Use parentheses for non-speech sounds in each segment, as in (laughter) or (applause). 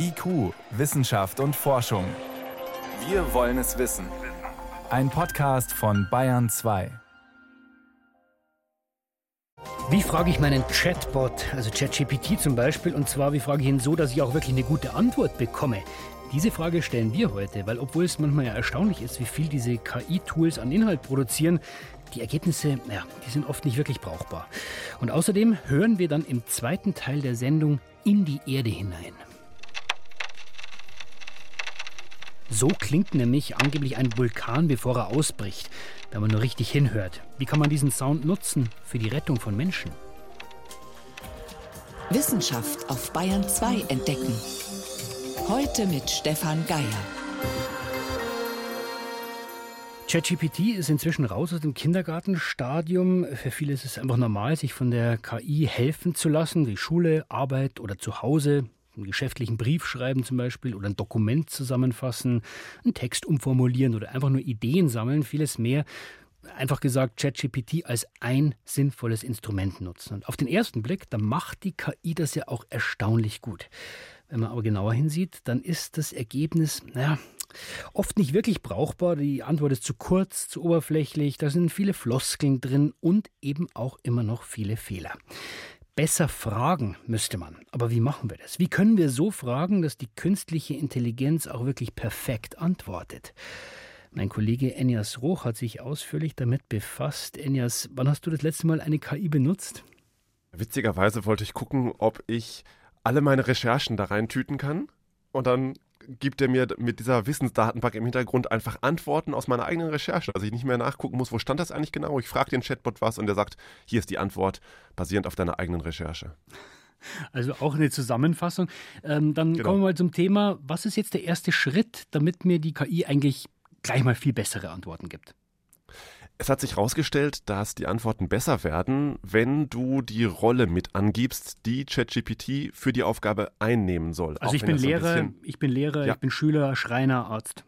IQ, Wissenschaft und Forschung. Wir wollen es wissen. Ein Podcast von Bayern 2. Wie frage ich meinen Chatbot, also ChatGPT zum Beispiel, und zwar wie frage ich ihn so, dass ich auch wirklich eine gute Antwort bekomme? Diese Frage stellen wir heute, weil obwohl es manchmal ja erstaunlich ist, wie viel diese KI-Tools an Inhalt produzieren, die Ergebnisse, ja, die sind oft nicht wirklich brauchbar. Und außerdem hören wir dann im zweiten Teil der Sendung in die Erde hinein. So klingt nämlich angeblich ein Vulkan, bevor er ausbricht, wenn man nur richtig hinhört. Wie kann man diesen Sound nutzen für die Rettung von Menschen? Wissenschaft auf Bayern 2 entdecken. Heute mit Stefan Geier. ChatGPT ist inzwischen raus aus dem Kindergartenstadium. Für viele ist es einfach normal, sich von der KI helfen zu lassen, wie Schule, Arbeit oder zu Hause einen geschäftlichen Brief schreiben zum Beispiel oder ein Dokument zusammenfassen, einen Text umformulieren oder einfach nur Ideen sammeln, vieles mehr. Einfach gesagt, ChatGPT als ein sinnvolles Instrument nutzen. Und auf den ersten Blick, da macht die KI das ja auch erstaunlich gut. Wenn man aber genauer hinsieht, dann ist das Ergebnis, naja, oft nicht wirklich brauchbar. Die Antwort ist zu kurz, zu oberflächlich, da sind viele Floskeln drin und eben auch immer noch viele Fehler besser fragen müsste man. Aber wie machen wir das? Wie können wir so fragen, dass die künstliche Intelligenz auch wirklich perfekt antwortet? Mein Kollege Enias Roch hat sich ausführlich damit befasst. Enias, wann hast du das letzte Mal eine KI benutzt? Witzigerweise wollte ich gucken, ob ich alle meine Recherchen da reintüten kann. Und dann gibt er mir mit dieser Wissensdatenbank im Hintergrund einfach Antworten aus meiner eigenen Recherche. Also ich nicht mehr nachgucken muss, wo stand das eigentlich genau. Ich frage den Chatbot was und der sagt, hier ist die Antwort, basierend auf deiner eigenen Recherche. Also auch eine Zusammenfassung. Ähm, dann genau. kommen wir mal zum Thema, was ist jetzt der erste Schritt, damit mir die KI eigentlich gleich mal viel bessere Antworten gibt? Es hat sich herausgestellt, dass die Antworten besser werden, wenn du die Rolle mit angibst, die ChatGPT für die Aufgabe einnehmen soll. Also ich bin, Lehrer, ich bin Lehrer, ja. ich bin Schüler, Schreiner, Arzt.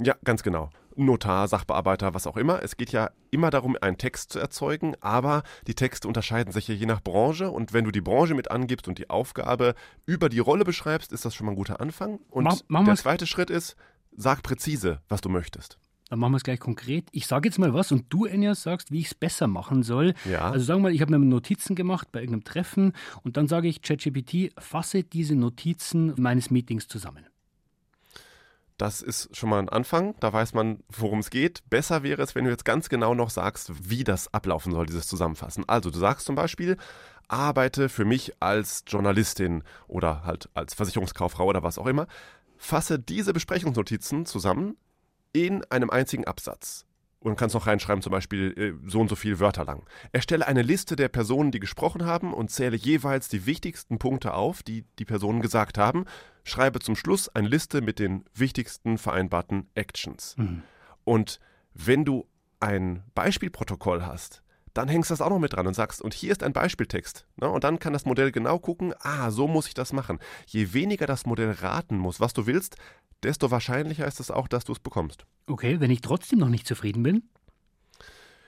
Ja, ganz genau. Notar, Sachbearbeiter, was auch immer. Es geht ja immer darum, einen Text zu erzeugen, aber die Texte unterscheiden sich ja je nach Branche und wenn du die Branche mit angibst und die Aufgabe über die Rolle beschreibst, ist das schon mal ein guter Anfang. Und mach, der zweite Schritt ist, sag präzise, was du möchtest. Dann machen wir es gleich konkret. Ich sage jetzt mal was und du, Enias, sagst, wie ich es besser machen soll. Ja. Also sagen wir mal, ich habe mir Notizen gemacht bei irgendeinem Treffen und dann sage ich ChatGPT, fasse diese Notizen meines Meetings zusammen. Das ist schon mal ein Anfang. Da weiß man, worum es geht. Besser wäre es, wenn du jetzt ganz genau noch sagst, wie das ablaufen soll, dieses Zusammenfassen. Also, du sagst zum Beispiel, arbeite für mich als Journalistin oder halt als Versicherungskauffrau oder was auch immer. Fasse diese Besprechungsnotizen zusammen, in einem einzigen Absatz. Und kannst noch reinschreiben, zum Beispiel äh, so und so viele Wörter lang. Erstelle eine Liste der Personen, die gesprochen haben und zähle jeweils die wichtigsten Punkte auf, die die Personen gesagt haben. Schreibe zum Schluss eine Liste mit den wichtigsten vereinbarten Actions. Mhm. Und wenn du ein Beispielprotokoll hast, dann hängst du das auch noch mit dran und sagst, und hier ist ein Beispieltext. Ne? Und dann kann das Modell genau gucken, ah, so muss ich das machen. Je weniger das Modell raten muss, was du willst, desto wahrscheinlicher ist es auch, dass du es bekommst. Okay, wenn ich trotzdem noch nicht zufrieden bin?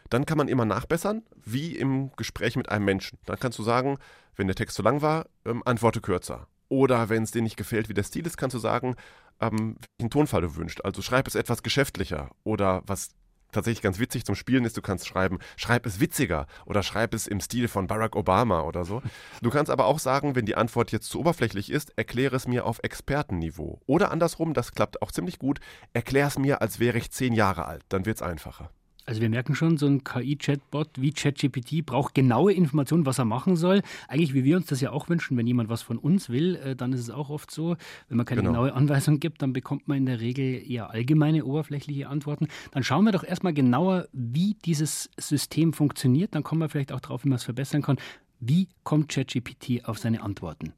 Dann kann man immer nachbessern, wie im Gespräch mit einem Menschen. Dann kannst du sagen, wenn der Text zu lang war, ähm, antworte kürzer. Oder wenn es dir nicht gefällt, wie der Stil ist, kannst du sagen, ähm, welchen Tonfall du wünschst. Also schreib es etwas geschäftlicher. Oder was tatsächlich ganz witzig zum Spielen ist, du kannst schreiben, schreib es witziger oder schreib es im Stil von Barack Obama oder so. Du kannst aber auch sagen, wenn die Antwort jetzt zu oberflächlich ist, erkläre es mir auf Expertenniveau. Oder andersrum, das klappt auch ziemlich gut, erklär es mir, als wäre ich zehn Jahre alt. Dann wird es einfacher. Also wir merken schon, so ein KI-Chatbot wie ChatGPT braucht genaue Informationen, was er machen soll. Eigentlich, wie wir uns das ja auch wünschen, wenn jemand was von uns will, äh, dann ist es auch oft so, wenn man keine genau. genaue Anweisung gibt, dann bekommt man in der Regel eher allgemeine, oberflächliche Antworten. Dann schauen wir doch erstmal genauer, wie dieses System funktioniert. Dann kommen wir vielleicht auch drauf, wie man es verbessern kann. Wie kommt ChatGPT auf seine Antworten?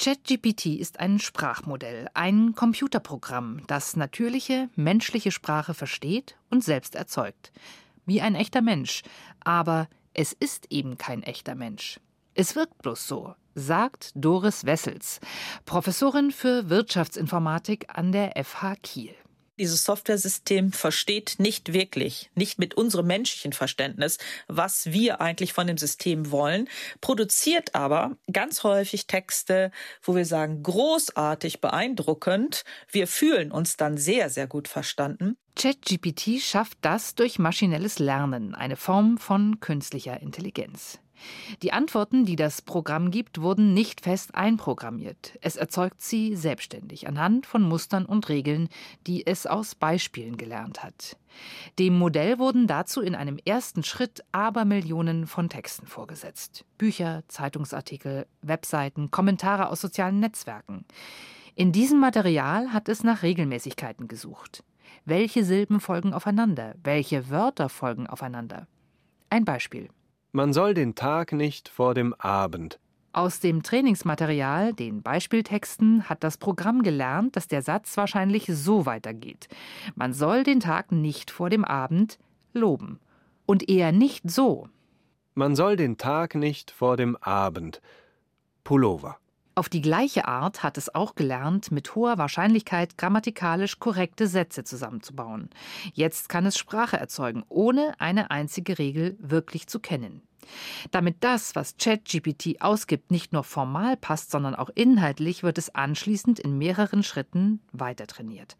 ChatGPT ist ein Sprachmodell, ein Computerprogramm, das natürliche menschliche Sprache versteht und selbst erzeugt. Wie ein echter Mensch. Aber es ist eben kein echter Mensch. Es wirkt bloß so, sagt Doris Wessels, Professorin für Wirtschaftsinformatik an der FH Kiel. Dieses Softwaresystem versteht nicht wirklich, nicht mit unserem menschlichen Verständnis, was wir eigentlich von dem System wollen, produziert aber ganz häufig Texte, wo wir sagen, großartig, beeindruckend. Wir fühlen uns dann sehr, sehr gut verstanden. ChatGPT schafft das durch maschinelles Lernen, eine Form von künstlicher Intelligenz. Die Antworten, die das Programm gibt, wurden nicht fest einprogrammiert. Es erzeugt sie selbstständig anhand von Mustern und Regeln, die es aus Beispielen gelernt hat. Dem Modell wurden dazu in einem ersten Schritt Abermillionen von Texten vorgesetzt. Bücher, Zeitungsartikel, Webseiten, Kommentare aus sozialen Netzwerken. In diesem Material hat es nach Regelmäßigkeiten gesucht. Welche Silben folgen aufeinander? Welche Wörter folgen aufeinander? Ein Beispiel. Man soll den Tag nicht vor dem Abend. Aus dem Trainingsmaterial, den Beispieltexten, hat das Programm gelernt, dass der Satz wahrscheinlich so weitergeht. Man soll den Tag nicht vor dem Abend loben. Und eher nicht so. Man soll den Tag nicht vor dem Abend. Pullover. Auf die gleiche Art hat es auch gelernt, mit hoher Wahrscheinlichkeit grammatikalisch korrekte Sätze zusammenzubauen. Jetzt kann es Sprache erzeugen, ohne eine einzige Regel wirklich zu kennen. Damit das, was ChatGPT ausgibt, nicht nur formal passt, sondern auch inhaltlich, wird es anschließend in mehreren Schritten weiter trainiert.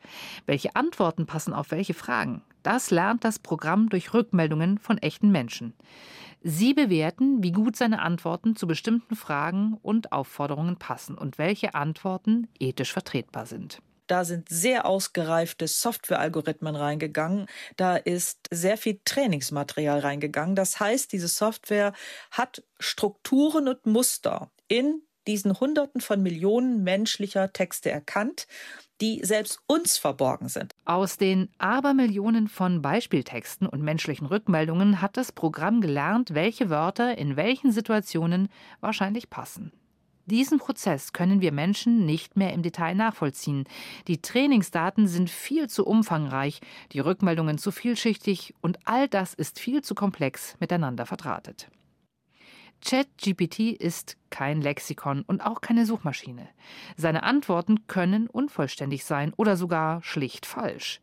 Welche Antworten passen auf welche Fragen? Das lernt das Programm durch Rückmeldungen von echten Menschen. Sie bewerten, wie gut seine Antworten zu bestimmten Fragen und Aufforderungen passen und welche Antworten ethisch vertretbar sind. Da sind sehr ausgereifte Softwarealgorithmen reingegangen. Da ist sehr viel Trainingsmaterial reingegangen. Das heißt, diese Software hat Strukturen und Muster in diesen Hunderten von Millionen menschlicher Texte erkannt die selbst uns verborgen sind. Aus den Abermillionen von Beispieltexten und menschlichen Rückmeldungen hat das Programm gelernt, welche Wörter in welchen Situationen wahrscheinlich passen. Diesen Prozess können wir Menschen nicht mehr im Detail nachvollziehen. Die Trainingsdaten sind viel zu umfangreich, die Rückmeldungen zu vielschichtig und all das ist viel zu komplex miteinander verdrahtet. ChatGPT ist kein Lexikon und auch keine Suchmaschine. Seine Antworten können unvollständig sein oder sogar schlicht falsch.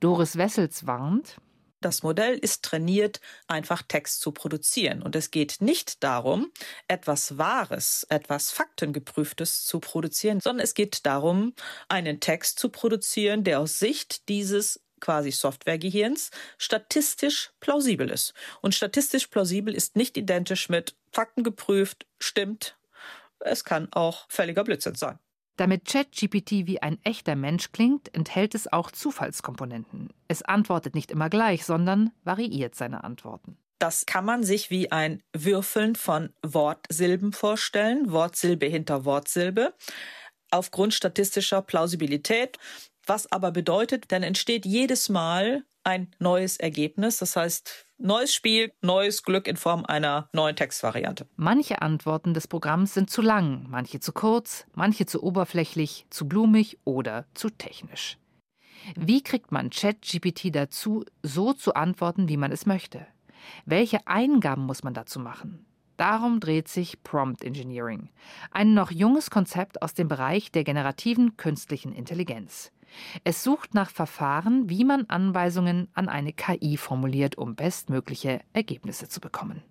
Doris Wessels warnt, das Modell ist trainiert, einfach Text zu produzieren. Und es geht nicht darum, etwas Wahres, etwas Faktengeprüftes zu produzieren, sondern es geht darum, einen Text zu produzieren, der aus Sicht dieses quasi Softwaregehirns statistisch plausibel ist. Und statistisch plausibel ist nicht identisch mit Fakten geprüft, stimmt. Es kann auch völliger Blödsinn sein. Damit ChatGPT wie ein echter Mensch klingt, enthält es auch Zufallskomponenten. Es antwortet nicht immer gleich, sondern variiert seine Antworten. Das kann man sich wie ein Würfeln von Wortsilben vorstellen, Wortsilbe hinter Wortsilbe. Aufgrund statistischer Plausibilität was aber bedeutet, dann entsteht jedes Mal ein neues Ergebnis. Das heißt, neues Spiel, neues Glück in Form einer neuen Textvariante. Manche Antworten des Programms sind zu lang, manche zu kurz, manche zu oberflächlich, zu blumig oder zu technisch. Wie kriegt man ChatGPT dazu, so zu antworten, wie man es möchte? Welche Eingaben muss man dazu machen? Darum dreht sich Prompt Engineering, ein noch junges Konzept aus dem Bereich der generativen künstlichen Intelligenz. Es sucht nach Verfahren, wie man Anweisungen an eine KI formuliert, um bestmögliche Ergebnisse zu bekommen.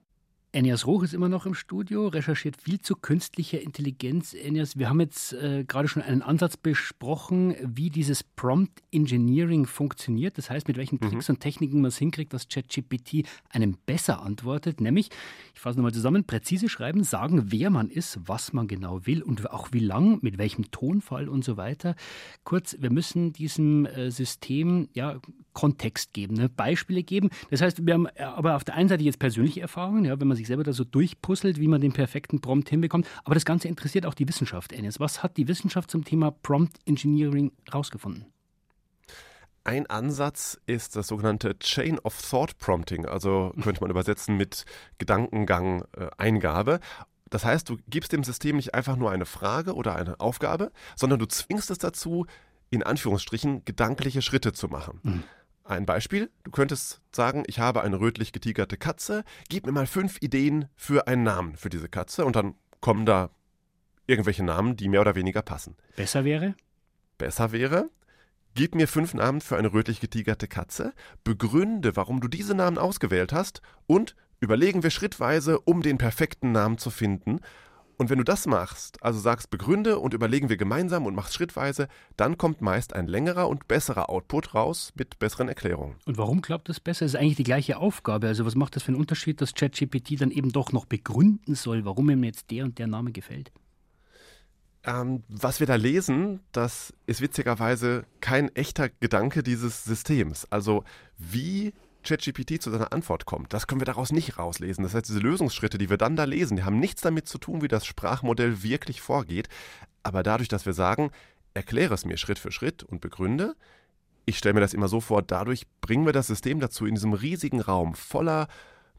Enias Roch ist immer noch im Studio, recherchiert viel zu künstlicher Intelligenz. Enias, wir haben jetzt äh, gerade schon einen Ansatz besprochen, wie dieses Prompt Engineering funktioniert. Das heißt, mit welchen mhm. Tricks und Techniken man es hinkriegt, dass ChatGPT einem besser antwortet. Nämlich, ich fasse nochmal zusammen, präzise schreiben, sagen, wer man ist, was man genau will und auch wie lang, mit welchem Tonfall und so weiter. Kurz, wir müssen diesem äh, System ja Kontext geben, ne? Beispiele geben. Das heißt, wir haben äh, aber auf der einen Seite jetzt persönliche Erfahrungen, ja, wenn man sich selber da so durchpuzzelt, wie man den perfekten Prompt hinbekommt. Aber das Ganze interessiert auch die Wissenschaft, Enes. Was hat die Wissenschaft zum Thema Prompt Engineering rausgefunden? Ein Ansatz ist das sogenannte Chain of Thought Prompting, also könnte man übersetzen mit Gedankengang-Eingabe. Äh, das heißt, du gibst dem System nicht einfach nur eine Frage oder eine Aufgabe, sondern du zwingst es dazu, in Anführungsstrichen gedankliche Schritte zu machen. Mhm. Ein Beispiel, du könntest sagen, ich habe eine rötlich getigerte Katze, gib mir mal fünf Ideen für einen Namen für diese Katze und dann kommen da irgendwelche Namen, die mehr oder weniger passen. Besser wäre? Besser wäre, Gib mir fünf Namen für eine rötlich getigerte Katze, begründe, warum du diese Namen ausgewählt hast und überlegen wir schrittweise, um den perfekten Namen zu finden. Und wenn du das machst, also sagst, begründe und überlegen wir gemeinsam und machst schrittweise, dann kommt meist ein längerer und besserer Output raus mit besseren Erklärungen. Und warum klappt das besser? Das ist eigentlich die gleiche Aufgabe. Also was macht das für einen Unterschied, dass ChatGPT dann eben doch noch begründen soll, warum ihm jetzt der und der Name gefällt? Ähm, was wir da lesen, das ist witzigerweise kein echter Gedanke dieses Systems. Also wie ChatGPT zu seiner Antwort kommt. Das können wir daraus nicht rauslesen. Das heißt, diese Lösungsschritte, die wir dann da lesen, die haben nichts damit zu tun, wie das Sprachmodell wirklich vorgeht. Aber dadurch, dass wir sagen, erkläre es mir Schritt für Schritt und begründe, ich stelle mir das immer so vor, dadurch bringen wir das System dazu, in diesem riesigen Raum voller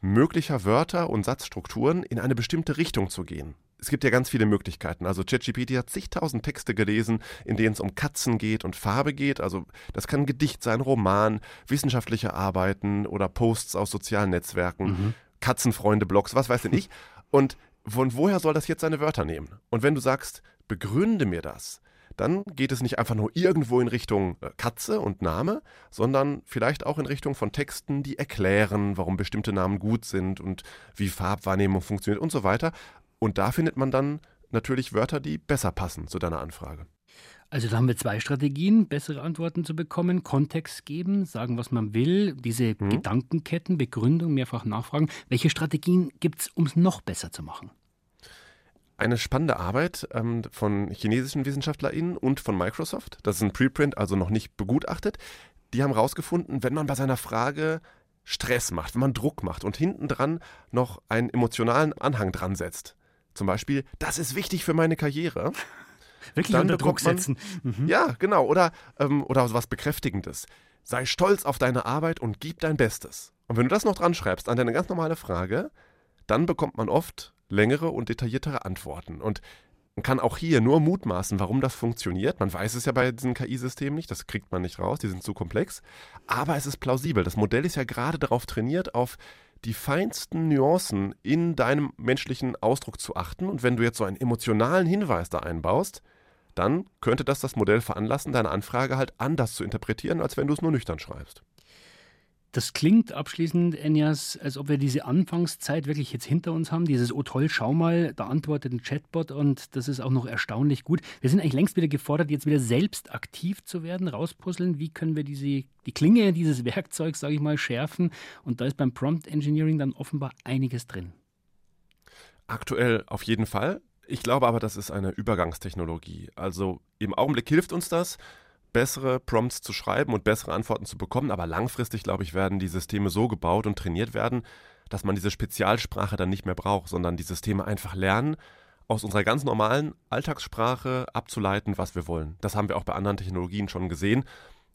möglicher Wörter und Satzstrukturen in eine bestimmte Richtung zu gehen es gibt ja ganz viele Möglichkeiten. Also ChatGPT hat zigtausend Texte gelesen, in denen es um Katzen geht und Farbe geht. Also das kann ein Gedicht sein, Roman, wissenschaftliche Arbeiten oder Posts aus sozialen Netzwerken, mhm. Katzenfreunde, Blogs, was weiß denn ich. Und von woher soll das jetzt seine Wörter nehmen? Und wenn du sagst, begründe mir das, dann geht es nicht einfach nur irgendwo in Richtung äh, Katze und Name, sondern vielleicht auch in Richtung von Texten, die erklären, warum bestimmte Namen gut sind und wie Farbwahrnehmung funktioniert und so weiter. Und da findet man dann natürlich Wörter, die besser passen zu deiner Anfrage. Also da haben wir zwei Strategien, bessere Antworten zu bekommen, Kontext geben, sagen, was man will, diese mhm. Gedankenketten, Begründung, mehrfach nachfragen. Welche Strategien gibt es, um es noch besser zu machen? Eine spannende Arbeit ähm, von chinesischen WissenschaftlerInnen und von Microsoft. Das ist ein Preprint, also noch nicht begutachtet. Die haben herausgefunden, wenn man bei seiner Frage Stress macht, wenn man Druck macht und hinten dran noch einen emotionalen Anhang dran setzt, zum Beispiel, das ist wichtig für meine Karriere. (laughs) Wirklich unter Druck setzen. Mhm. Ja, genau. Oder, ähm, oder was Bekräftigendes. Sei stolz auf deine Arbeit und gib dein Bestes. Und wenn du das noch dran schreibst an deine ganz normale Frage, dann bekommt man oft längere und detailliertere Antworten. Und man kann auch hier nur mutmaßen, warum das funktioniert. Man weiß es ja bei diesen KI-Systemen nicht, das kriegt man nicht raus, die sind zu komplex. Aber es ist plausibel. Das Modell ist ja gerade darauf trainiert, auf die feinsten Nuancen in deinem menschlichen Ausdruck zu achten. Und wenn du jetzt so einen emotionalen Hinweis da einbaust, dann könnte das das Modell veranlassen, deine Anfrage halt anders zu interpretieren, als wenn du es nur nüchtern schreibst. Das klingt abschließend, Enjas, als ob wir diese Anfangszeit wirklich jetzt hinter uns haben. Dieses, oh toll, schau mal, da antwortet ein Chatbot und das ist auch noch erstaunlich gut. Wir sind eigentlich längst wieder gefordert, jetzt wieder selbst aktiv zu werden, rauspuzzeln. Wie können wir diese, die Klinge dieses Werkzeugs, sage ich mal, schärfen? Und da ist beim Prompt Engineering dann offenbar einiges drin. Aktuell auf jeden Fall. Ich glaube aber, das ist eine Übergangstechnologie. Also im Augenblick hilft uns das bessere Prompts zu schreiben und bessere Antworten zu bekommen. Aber langfristig, glaube ich, werden die Systeme so gebaut und trainiert werden, dass man diese Spezialsprache dann nicht mehr braucht, sondern die Systeme einfach lernen, aus unserer ganz normalen Alltagssprache abzuleiten, was wir wollen. Das haben wir auch bei anderen Technologien schon gesehen.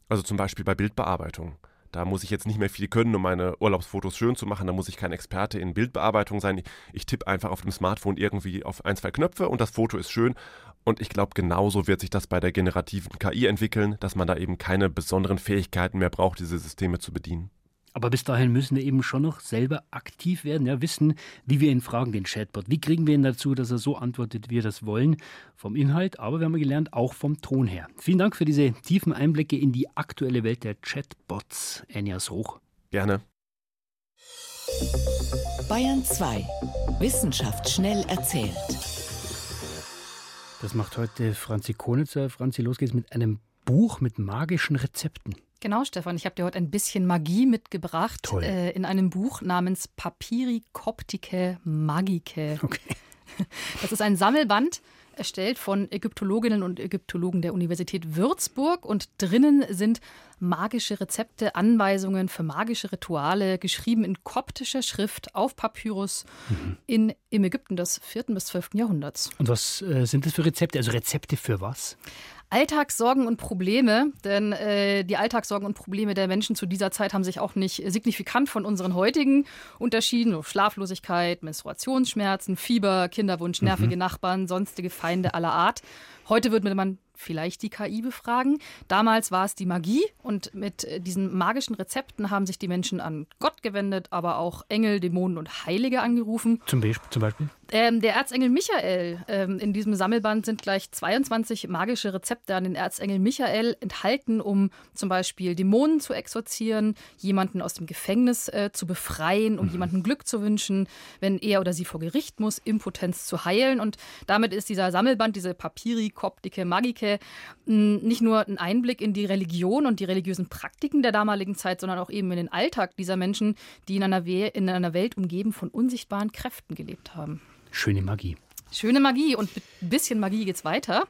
Also zum Beispiel bei Bildbearbeitung. Da muss ich jetzt nicht mehr viel können, um meine Urlaubsfotos schön zu machen. Da muss ich kein Experte in Bildbearbeitung sein. Ich, tippe einfach auf dem Smartphone irgendwie auf ein, zwei Knöpfe und das Foto ist schön. Und ich glaube, genauso wird sich das bei der generativen KI entwickeln, dass man da eben keine besonderen Fähigkeiten mehr braucht, diese Systeme zu bedienen. Aber bis dahin müssen wir eben schon noch selber aktiv werden, ja, wissen, wie wir ihn fragen, den Chatbot. Wie kriegen wir ihn dazu, dass er so antwortet, wie wir das wollen? Vom Inhalt, aber wir haben gelernt, auch vom Ton her. Vielen Dank für diese tiefen Einblicke in die aktuelle Welt der Chatbots. Enjas Hoch. Gerne. Bayern 2. Wissenschaft schnell erzählt. Das macht heute Franzi Konitzer. Franzi, los geht's mit einem Buch mit magischen Rezepten. Genau, Stefan. Ich habe dir heute ein bisschen Magie mitgebracht äh, in einem Buch namens Papiri Copticae Magicae. Okay. (laughs) Das ist ein Sammelband, erstellt von Ägyptologinnen und Ägyptologen der Universität Würzburg. Und drinnen sind magische Rezepte, Anweisungen für magische Rituale, geschrieben in koptischer Schrift auf Papyrus mhm. in, im Ägypten des 4. bis 12. Jahrhunderts. Und was äh, sind das für Rezepte? Also Rezepte für was? Alltagssorgen und Probleme, denn äh, die Alltagssorgen und Probleme der Menschen zu dieser Zeit haben sich auch nicht signifikant von unseren heutigen unterschieden. Schlaflosigkeit, Menstruationsschmerzen, Fieber, Kinderwunsch, nervige mhm. Nachbarn, sonstige Feinde aller Art. Heute würde man vielleicht die KI befragen. Damals war es die Magie und mit äh, diesen magischen Rezepten haben sich die Menschen an Gott gewendet, aber auch Engel, Dämonen und Heilige angerufen. Zum, Be zum Beispiel? Ähm, der Erzengel Michael. Ähm, in diesem Sammelband sind gleich 22 magische Rezepte an den Erzengel Michael enthalten, um zum Beispiel Dämonen zu exorzieren, jemanden aus dem Gefängnis äh, zu befreien, um mhm. jemandem Glück zu wünschen, wenn er oder sie vor Gericht muss, Impotenz zu heilen. Und damit ist dieser Sammelband, diese Papiri, Koptike, Magike, nicht nur ein Einblick in die Religion und die religiösen Praktiken der damaligen Zeit, sondern auch eben in den Alltag dieser Menschen, die in einer, We in einer Welt umgeben von unsichtbaren Kräften gelebt haben. Schöne Magie. Schöne Magie und mit ein bisschen Magie geht's weiter.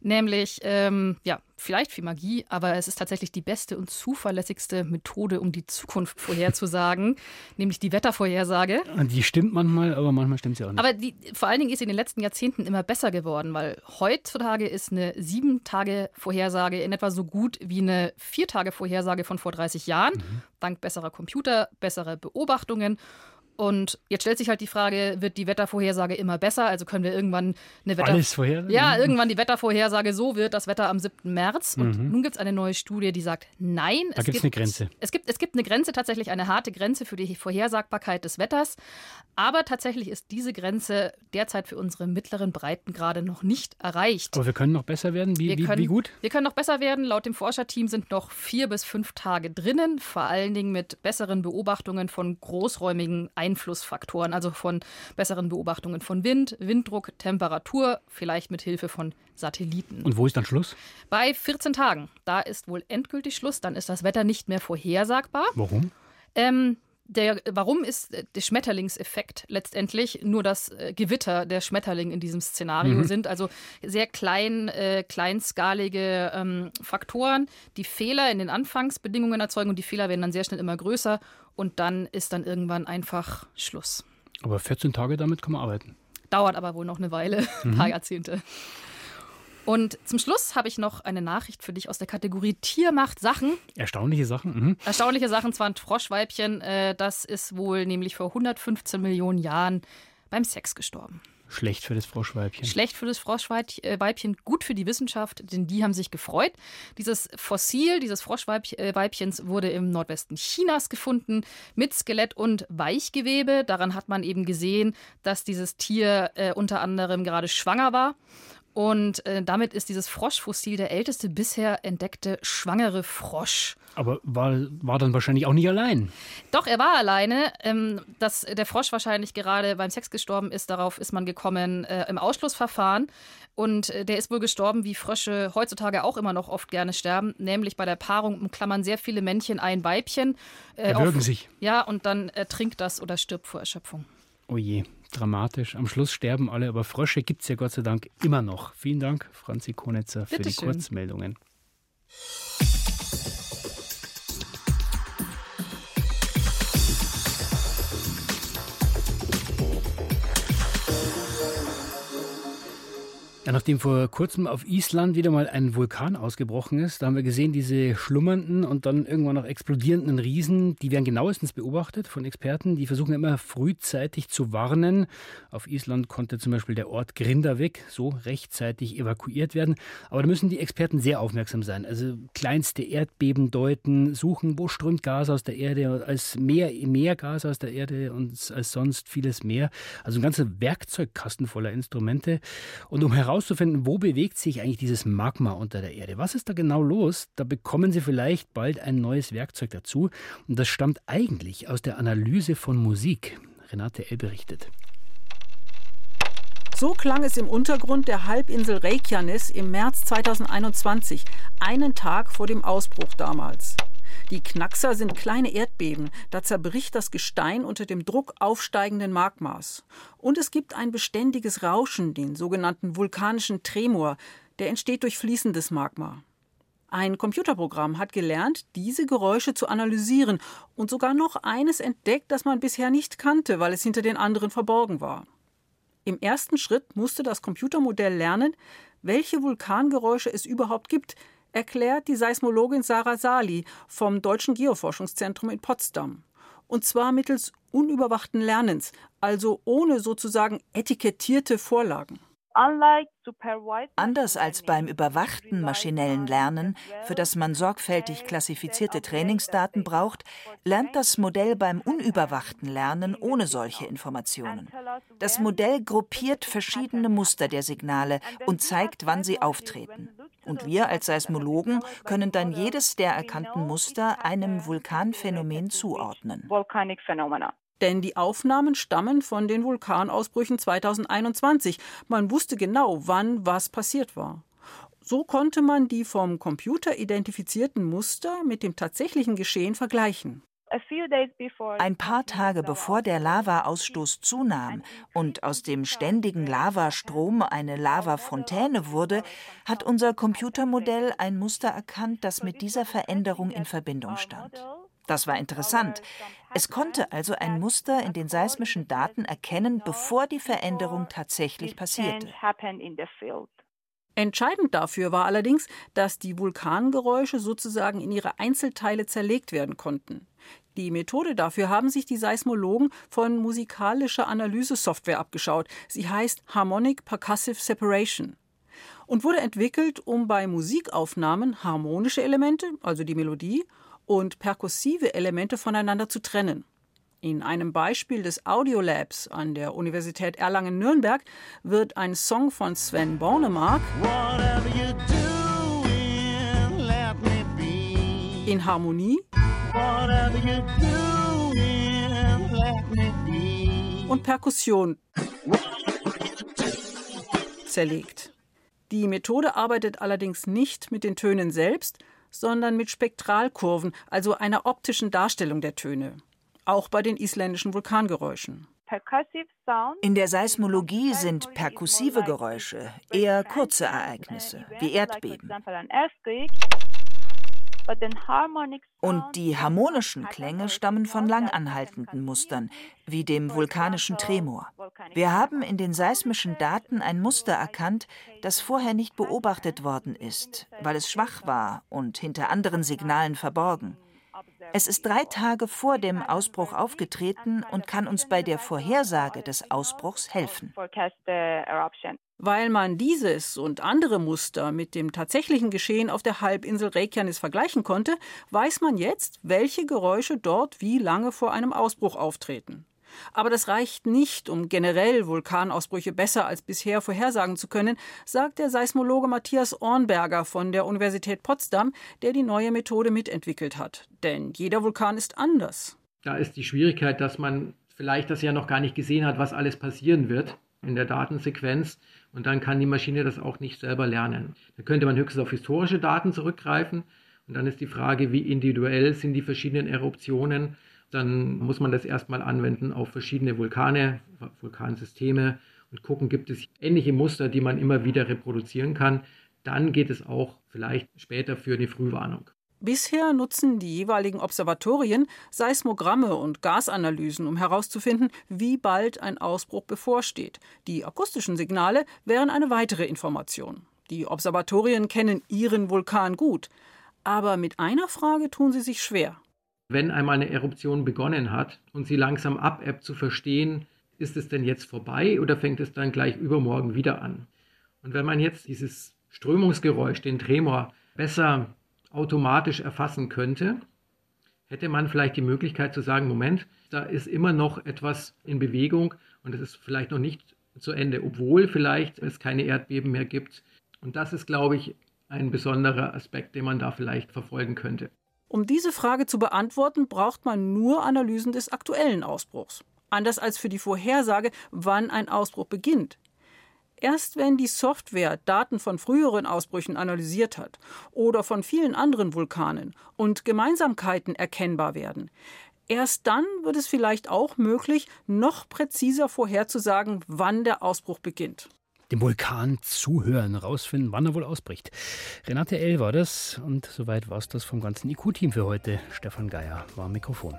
Nämlich, ähm, ja, vielleicht viel Magie, aber es ist tatsächlich die beste und zuverlässigste Methode, um die Zukunft vorherzusagen, (laughs) nämlich die Wettervorhersage. Die stimmt manchmal, aber manchmal stimmt sie auch nicht. Aber die, vor allen Dingen ist sie in den letzten Jahrzehnten immer besser geworden, weil heutzutage ist eine Sieben-Tage-Vorhersage in etwa so gut wie eine Vier-Tage-Vorhersage von vor 30 Jahren, mhm. dank besserer Computer, besserer Beobachtungen. Und jetzt stellt sich halt die Frage, wird die Wettervorhersage immer besser? Also können wir irgendwann eine Wetter Alles vorher? Ja, irgendwann die Wettervorhersage so wird das Wetter am 7. März. Und mhm. nun gibt es eine neue Studie, die sagt, nein. Da gibt es eine Grenze. Es gibt, es gibt eine Grenze, tatsächlich eine harte Grenze für die Vorhersagbarkeit des Wetters. Aber tatsächlich ist diese Grenze derzeit für unsere mittleren Breiten gerade noch nicht erreicht. Aber wir können noch besser werden? Wie, wie, wie gut? Wir können noch besser werden. Laut dem Forscherteam sind noch vier bis fünf Tage drinnen, vor allen Dingen mit besseren Beobachtungen von großräumigen Einflüssen. Einflussfaktoren, also von besseren Beobachtungen von Wind, Winddruck, Temperatur, vielleicht mit Hilfe von Satelliten. Und wo ist dann Schluss? Bei 14 Tagen. Da ist wohl endgültig Schluss. Dann ist das Wetter nicht mehr vorhersagbar. Warum? Ähm, der, warum ist der Schmetterlingseffekt letztendlich nur das äh, Gewitter der Schmetterling in diesem Szenario mhm. sind? Also sehr klein, äh, kleinskalige ähm, Faktoren, die Fehler in den Anfangsbedingungen erzeugen und die Fehler werden dann sehr schnell immer größer und dann ist dann irgendwann einfach Schluss. Aber 14 Tage damit kann man arbeiten. Dauert aber wohl noch eine Weile, (laughs) ein mhm. paar Jahrzehnte. Und zum Schluss habe ich noch eine Nachricht für dich aus der Kategorie Tier macht Sachen. Erstaunliche Sachen. Mhm. Erstaunliche Sachen, zwar ein Froschweibchen, äh, das ist wohl nämlich vor 115 Millionen Jahren beim Sex gestorben. Schlecht für das Froschweibchen. Schlecht für das Froschweibchen, gut für die Wissenschaft, denn die haben sich gefreut. Dieses Fossil dieses Froschweibchens wurde im Nordwesten Chinas gefunden mit Skelett und Weichgewebe. Daran hat man eben gesehen, dass dieses Tier äh, unter anderem gerade schwanger war. Und äh, damit ist dieses Froschfossil der älteste bisher entdeckte schwangere Frosch. Aber war, war dann wahrscheinlich auch nicht allein. Doch, er war alleine. Ähm, dass der Frosch wahrscheinlich gerade beim Sex gestorben ist, darauf ist man gekommen äh, im Ausschlussverfahren. Und äh, der ist wohl gestorben, wie Frösche heutzutage auch immer noch oft gerne sterben, nämlich bei der Paarung umklammern sehr viele Männchen ein Weibchen. Äh, Erwürgen auf, sich. Ja, und dann ertrinkt das oder stirbt vor Erschöpfung. Oh je dramatisch. Am Schluss sterben alle, aber Frösche gibt es ja Gott sei Dank immer noch. Vielen Dank, Franzi Konitzer, für Bitte die schön. Kurzmeldungen. Ja, nachdem vor kurzem auf Island wieder mal ein Vulkan ausgebrochen ist, da haben wir gesehen, diese schlummernden und dann irgendwann noch explodierenden Riesen, die werden genauestens beobachtet von Experten. Die versuchen immer frühzeitig zu warnen. Auf Island konnte zum Beispiel der Ort Grindavik so rechtzeitig evakuiert werden. Aber da müssen die Experten sehr aufmerksam sein. Also kleinste Erdbeben deuten, suchen, wo strömt Gas aus der Erde, als mehr, mehr Gas aus der Erde und als sonst vieles mehr. Also ein ganzer Werkzeugkasten voller Instrumente. Und um heraus herauszufinden, wo bewegt sich eigentlich dieses Magma unter der Erde. Was ist da genau los? Da bekommen Sie vielleicht bald ein neues Werkzeug dazu. Und das stammt eigentlich aus der Analyse von Musik. Renate L. berichtet. So klang es im Untergrund der Halbinsel Reykjanes im März 2021, einen Tag vor dem Ausbruch damals. Die Knackser sind kleine Erdbeben, da zerbricht das Gestein unter dem Druck aufsteigenden Magmas. Und es gibt ein beständiges Rauschen, den sogenannten vulkanischen Tremor, der entsteht durch fließendes Magma. Ein Computerprogramm hat gelernt, diese Geräusche zu analysieren und sogar noch eines entdeckt, das man bisher nicht kannte, weil es hinter den anderen verborgen war. Im ersten Schritt musste das Computermodell lernen, welche Vulkangeräusche es überhaupt gibt, erklärt die Seismologin Sarah Sali vom Deutschen Geoforschungszentrum in Potsdam. Und zwar mittels unüberwachten Lernens, also ohne sozusagen etikettierte Vorlagen. Anders als beim überwachten maschinellen Lernen, für das man sorgfältig klassifizierte Trainingsdaten braucht, lernt das Modell beim unüberwachten Lernen ohne solche Informationen. Das Modell gruppiert verschiedene Muster der Signale und zeigt, wann sie auftreten. Und wir als Seismologen können dann jedes der erkannten Muster einem Vulkanphänomen zuordnen. Denn die Aufnahmen stammen von den Vulkanausbrüchen 2021. Man wusste genau, wann was passiert war. So konnte man die vom Computer identifizierten Muster mit dem tatsächlichen Geschehen vergleichen. Ein paar Tage bevor der Lavaausstoß zunahm und aus dem ständigen Lavastrom eine Lavafontäne wurde, hat unser Computermodell ein Muster erkannt, das mit dieser Veränderung in Verbindung stand. Das war interessant. Es konnte also ein Muster in den seismischen Daten erkennen, bevor die Veränderung tatsächlich passierte. Entscheidend dafür war allerdings, dass die Vulkangeräusche sozusagen in ihre Einzelteile zerlegt werden konnten. Die Methode dafür haben sich die Seismologen von musikalischer Analysesoftware abgeschaut. Sie heißt Harmonic Percussive Separation und wurde entwickelt, um bei Musikaufnahmen harmonische Elemente, also die Melodie, und perkussive Elemente voneinander zu trennen. In einem Beispiel des Audiolabs an der Universität Erlangen-Nürnberg wird ein Song von Sven Bornemark in Harmonie und Perkussion zerlegt. Die Methode arbeitet allerdings nicht mit den Tönen selbst, sondern mit Spektralkurven, also einer optischen Darstellung der Töne. Auch bei den isländischen Vulkangeräuschen. In der Seismologie sind perkussive Geräusche eher kurze Ereignisse, wie Erdbeben. Und die harmonischen Klänge stammen von langanhaltenden Mustern, wie dem vulkanischen Tremor. Wir haben in den seismischen Daten ein Muster erkannt, das vorher nicht beobachtet worden ist, weil es schwach war und hinter anderen Signalen verborgen. Es ist drei Tage vor dem Ausbruch aufgetreten und kann uns bei der Vorhersage des Ausbruchs helfen. Weil man dieses und andere Muster mit dem tatsächlichen Geschehen auf der Halbinsel Reykjanes vergleichen konnte, weiß man jetzt, welche Geräusche dort wie lange vor einem Ausbruch auftreten. Aber das reicht nicht, um generell Vulkanausbrüche besser als bisher vorhersagen zu können, sagt der Seismologe Matthias Ornberger von der Universität Potsdam, der die neue Methode mitentwickelt hat. Denn jeder Vulkan ist anders. Da ist die Schwierigkeit, dass man vielleicht das ja noch gar nicht gesehen hat, was alles passieren wird in der Datensequenz. Und dann kann die Maschine das auch nicht selber lernen. Da könnte man höchstens auf historische Daten zurückgreifen. Und dann ist die Frage, wie individuell sind die verschiedenen Eruptionen dann muss man das erstmal anwenden auf verschiedene Vulkane, Vulkansysteme und gucken, gibt es ähnliche Muster, die man immer wieder reproduzieren kann. Dann geht es auch vielleicht später für eine Frühwarnung. Bisher nutzen die jeweiligen Observatorien Seismogramme und Gasanalysen, um herauszufinden, wie bald ein Ausbruch bevorsteht. Die akustischen Signale wären eine weitere Information. Die Observatorien kennen ihren Vulkan gut. Aber mit einer Frage tun sie sich schwer wenn einmal eine Eruption begonnen hat und sie langsam abebbt, zu verstehen, ist es denn jetzt vorbei oder fängt es dann gleich übermorgen wieder an? Und wenn man jetzt dieses Strömungsgeräusch, den Tremor, besser automatisch erfassen könnte, hätte man vielleicht die Möglichkeit zu sagen, Moment, da ist immer noch etwas in Bewegung und es ist vielleicht noch nicht zu Ende, obwohl vielleicht es keine Erdbeben mehr gibt. Und das ist, glaube ich, ein besonderer Aspekt, den man da vielleicht verfolgen könnte. Um diese Frage zu beantworten, braucht man nur Analysen des aktuellen Ausbruchs. Anders als für die Vorhersage, wann ein Ausbruch beginnt. Erst wenn die Software Daten von früheren Ausbrüchen analysiert hat oder von vielen anderen Vulkanen und Gemeinsamkeiten erkennbar werden, erst dann wird es vielleicht auch möglich, noch präziser vorherzusagen, wann der Ausbruch beginnt dem Vulkan zuhören, rausfinden, wann er wohl ausbricht. Renate L. war das und soweit war es das vom ganzen IQ-Team für heute. Stefan Geier war am Mikrofon.